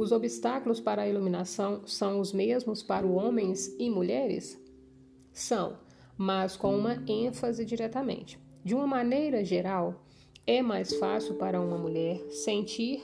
Os obstáculos para a iluminação são os mesmos para homens e mulheres? São, mas com uma ênfase diretamente. De uma maneira geral, é mais fácil para uma mulher sentir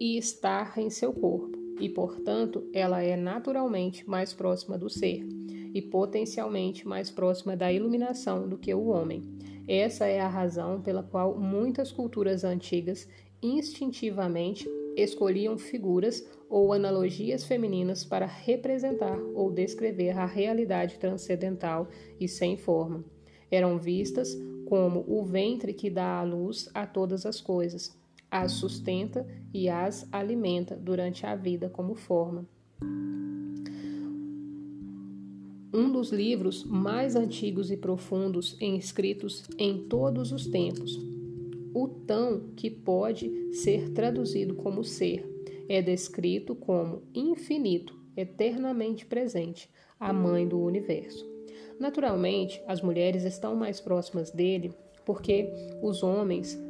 e estar em seu corpo, e, portanto, ela é naturalmente mais próxima do ser e potencialmente mais próxima da iluminação do que o homem. Essa é a razão pela qual muitas culturas antigas instintivamente escolhiam figuras ou analogias femininas para representar ou descrever a realidade transcendental e sem forma. Eram vistas como o ventre que dá a luz a todas as coisas, as sustenta e as alimenta durante a vida como forma. Um dos livros mais antigos e profundos escritos em todos os tempos. O tão que pode ser traduzido como ser é descrito como infinito, eternamente presente, a mãe do universo. Naturalmente, as mulheres estão mais próximas dele porque os homens,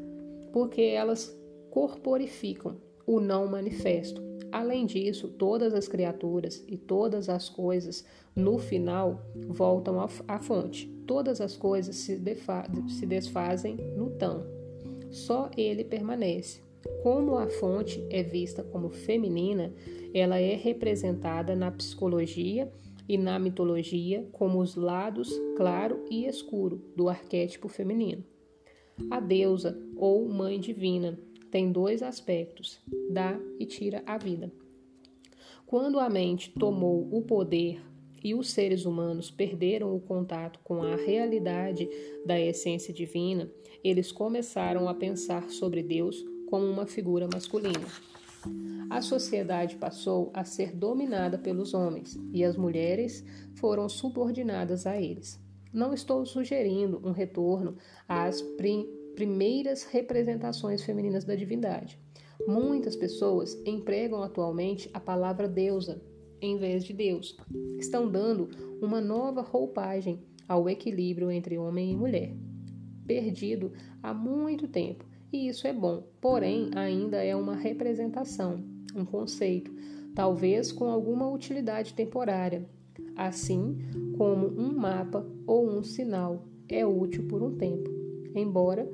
porque elas corporificam o não manifesto. Além disso, todas as criaturas e todas as coisas, no final, voltam à fonte. Todas as coisas se, se desfazem no tão. Só ele permanece. Como a fonte é vista como feminina, ela é representada na psicologia e na mitologia como os lados claro e escuro do arquétipo feminino. A deusa ou mãe divina tem dois aspectos: dá e tira a vida. Quando a mente tomou o poder e os seres humanos perderam o contato com a realidade da essência divina, eles começaram a pensar sobre Deus como uma figura masculina. A sociedade passou a ser dominada pelos homens e as mulheres foram subordinadas a eles. Não estou sugerindo um retorno às prim primeiras representações femininas da divindade. Muitas pessoas empregam atualmente a palavra deusa em vez de Deus. Estão dando uma nova roupagem ao equilíbrio entre homem e mulher, perdido há muito tempo e isso é bom, porém ainda é uma representação, um conceito, talvez com alguma utilidade temporária, assim como um mapa ou um sinal é útil por um tempo, embora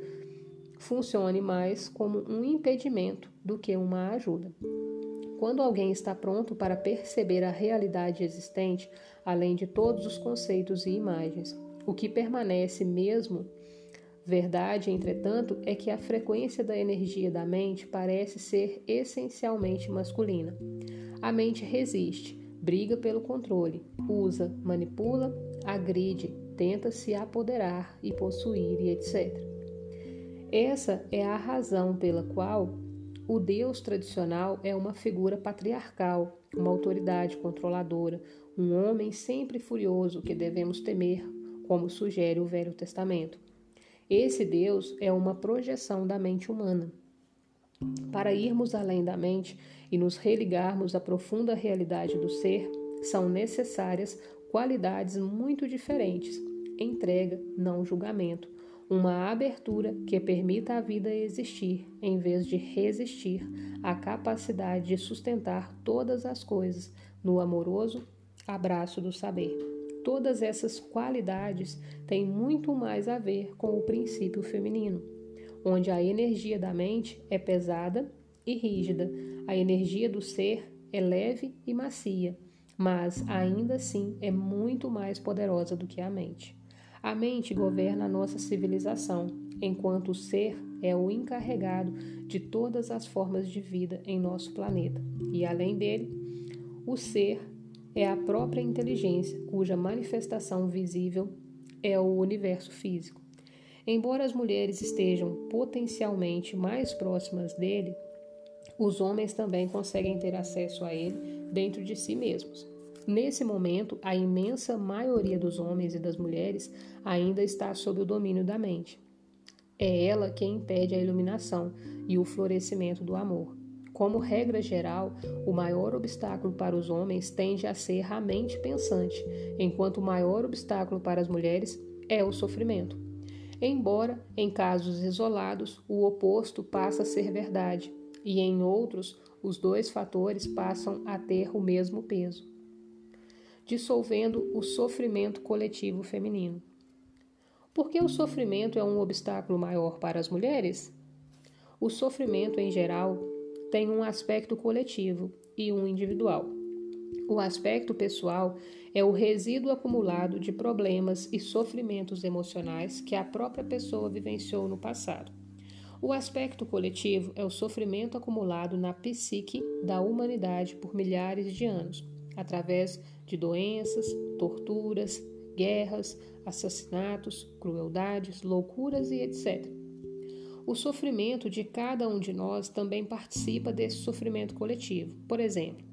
funcione mais como um impedimento do que uma ajuda. Quando alguém está pronto para perceber a realidade existente, além de todos os conceitos e imagens, o que permanece mesmo Verdade, entretanto, é que a frequência da energia da mente parece ser essencialmente masculina. A mente resiste, briga pelo controle, usa, manipula, agride, tenta se apoderar e possuir e etc. Essa é a razão pela qual o Deus tradicional é uma figura patriarcal, uma autoridade controladora, um homem sempre furioso que devemos temer, como sugere o Velho Testamento. Esse Deus é uma projeção da mente humana. Para irmos além da mente e nos religarmos à profunda realidade do ser, são necessárias qualidades muito diferentes: entrega, não julgamento, uma abertura que permita à vida existir, em vez de resistir à capacidade de sustentar todas as coisas no amoroso abraço do saber. Todas essas qualidades têm muito mais a ver com o princípio feminino, onde a energia da mente é pesada e rígida, a energia do ser é leve e macia, mas ainda assim é muito mais poderosa do que a mente. A mente governa a nossa civilização, enquanto o ser é o encarregado de todas as formas de vida em nosso planeta. E além dele, o ser é a própria inteligência, cuja manifestação visível é o universo físico. Embora as mulheres estejam potencialmente mais próximas dele, os homens também conseguem ter acesso a ele dentro de si mesmos. Nesse momento, a imensa maioria dos homens e das mulheres ainda está sob o domínio da mente. É ela quem impede a iluminação e o florescimento do amor. Como regra geral, o maior obstáculo para os homens tende a ser a mente pensante, enquanto o maior obstáculo para as mulheres é o sofrimento. Embora, em casos isolados, o oposto passa a ser verdade, e em outros, os dois fatores passam a ter o mesmo peso, dissolvendo o sofrimento coletivo feminino. Por que o sofrimento é um obstáculo maior para as mulheres? O sofrimento, em geral, tem um aspecto coletivo e um individual. O aspecto pessoal é o resíduo acumulado de problemas e sofrimentos emocionais que a própria pessoa vivenciou no passado. O aspecto coletivo é o sofrimento acumulado na psique da humanidade por milhares de anos, através de doenças, torturas, guerras, assassinatos, crueldades, loucuras e etc. O sofrimento de cada um de nós também participa desse sofrimento coletivo. Por exemplo,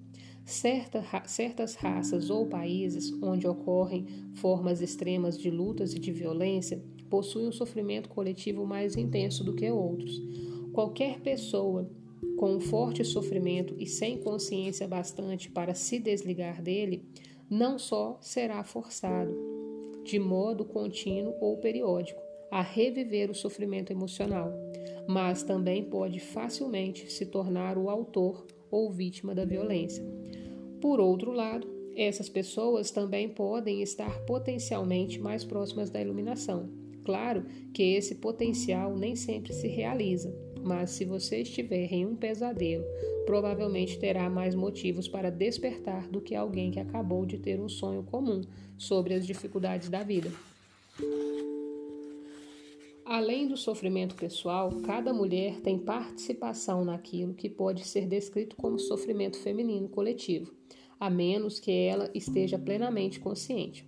certa, certas raças ou países onde ocorrem formas extremas de lutas e de violência possuem um sofrimento coletivo mais intenso do que outros. Qualquer pessoa com um forte sofrimento e sem consciência bastante para se desligar dele, não só será forçado, de modo contínuo ou periódico, a reviver o sofrimento emocional, mas também pode facilmente se tornar o autor ou vítima da violência. Por outro lado, essas pessoas também podem estar potencialmente mais próximas da iluminação. Claro que esse potencial nem sempre se realiza, mas se você estiver em um pesadelo, provavelmente terá mais motivos para despertar do que alguém que acabou de ter um sonho comum sobre as dificuldades da vida. Além do sofrimento pessoal, cada mulher tem participação naquilo que pode ser descrito como sofrimento feminino coletivo, a menos que ela esteja plenamente consciente.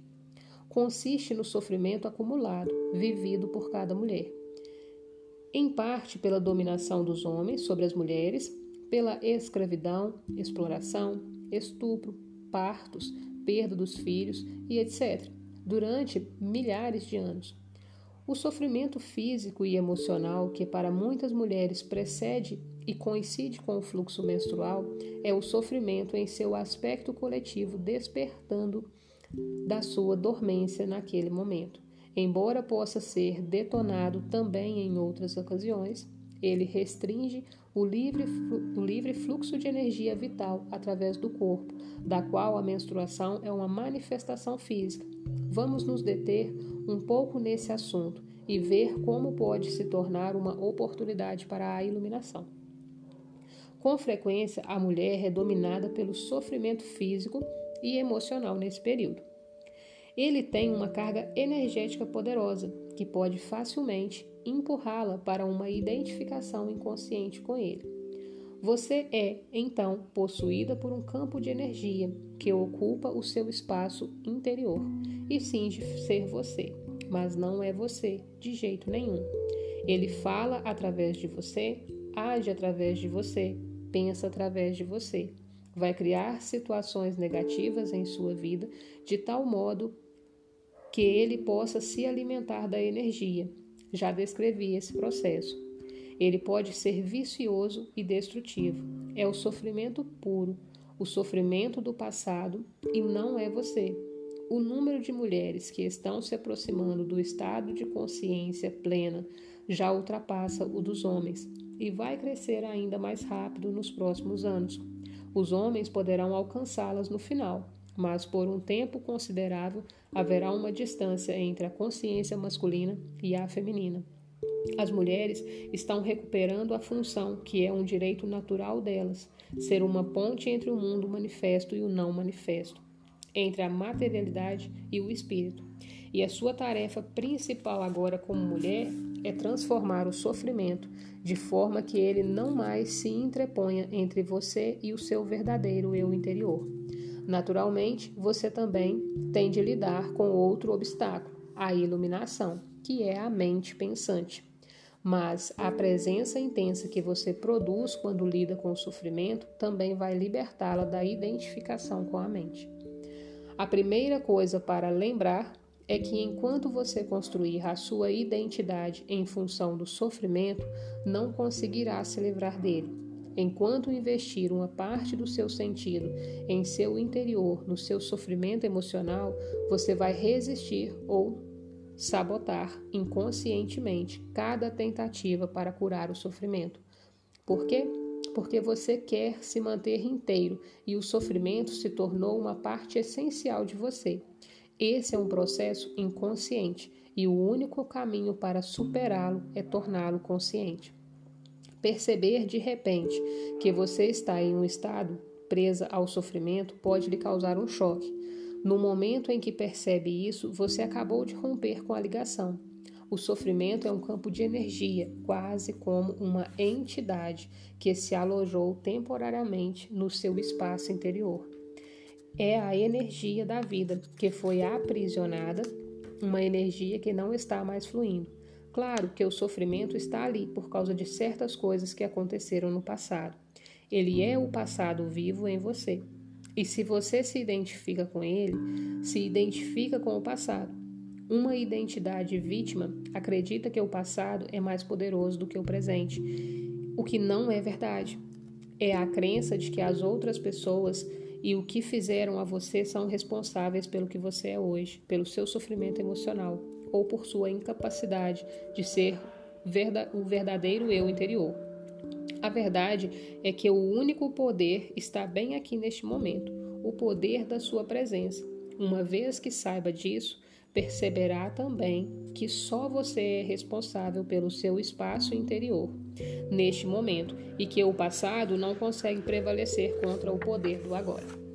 Consiste no sofrimento acumulado, vivido por cada mulher. Em parte pela dominação dos homens sobre as mulheres, pela escravidão, exploração, estupro, partos, perda dos filhos e etc., durante milhares de anos. O sofrimento físico e emocional que para muitas mulheres precede e coincide com o fluxo menstrual é o sofrimento em seu aspecto coletivo despertando da sua dormência naquele momento. Embora possa ser detonado também em outras ocasiões, ele restringe o livre, o livre fluxo de energia vital através do corpo, da qual a menstruação é uma manifestação física. Vamos nos deter um pouco nesse assunto e ver como pode se tornar uma oportunidade para a iluminação. Com frequência, a mulher é dominada pelo sofrimento físico e emocional nesse período. Ele tem uma carga energética poderosa que pode facilmente empurrá-la para uma identificação inconsciente com ele. Você é, então, possuída por um campo de energia que ocupa o seu espaço interior e finge ser você mas não é você de jeito nenhum. Ele fala através de você, age através de você, pensa através de você. Vai criar situações negativas em sua vida de tal modo que ele possa se alimentar da energia. Já descrevi esse processo. Ele pode ser vicioso e destrutivo. É o sofrimento puro, o sofrimento do passado e não é você o número de mulheres que estão se aproximando do estado de consciência plena já ultrapassa o dos homens e vai crescer ainda mais rápido nos próximos anos. Os homens poderão alcançá-las no final, mas por um tempo considerável haverá uma distância entre a consciência masculina e a feminina. As mulheres estão recuperando a função que é um direito natural delas, ser uma ponte entre o mundo manifesto e o não manifesto entre a materialidade e o espírito. E a sua tarefa principal agora como mulher é transformar o sofrimento de forma que ele não mais se entreponha entre você e o seu verdadeiro eu interior. Naturalmente, você também tem de lidar com outro obstáculo, a iluminação, que é a mente pensante. Mas a presença intensa que você produz quando lida com o sofrimento também vai libertá-la da identificação com a mente. A primeira coisa para lembrar é que enquanto você construir a sua identidade em função do sofrimento, não conseguirá se livrar dele. Enquanto investir uma parte do seu sentido em seu interior, no seu sofrimento emocional, você vai resistir ou sabotar inconscientemente cada tentativa para curar o sofrimento. Por quê? porque você quer se manter inteiro e o sofrimento se tornou uma parte essencial de você. Esse é um processo inconsciente e o único caminho para superá-lo é torná-lo consciente. Perceber de repente que você está em um estado presa ao sofrimento pode lhe causar um choque. No momento em que percebe isso, você acabou de romper com a ligação. O sofrimento é um campo de energia, quase como uma entidade que se alojou temporariamente no seu espaço interior. É a energia da vida que foi aprisionada, uma energia que não está mais fluindo. Claro que o sofrimento está ali por causa de certas coisas que aconteceram no passado. Ele é o passado vivo em você. E se você se identifica com ele, se identifica com o passado. Uma identidade vítima acredita que o passado é mais poderoso do que o presente, o que não é verdade. É a crença de que as outras pessoas e o que fizeram a você são responsáveis pelo que você é hoje, pelo seu sofrimento emocional ou por sua incapacidade de ser o verdadeiro eu interior. A verdade é que o único poder está bem aqui neste momento o poder da sua presença. Uma vez que saiba disso, perceberá também que só você é responsável pelo seu espaço interior neste momento e que o passado não consegue prevalecer contra o poder do agora.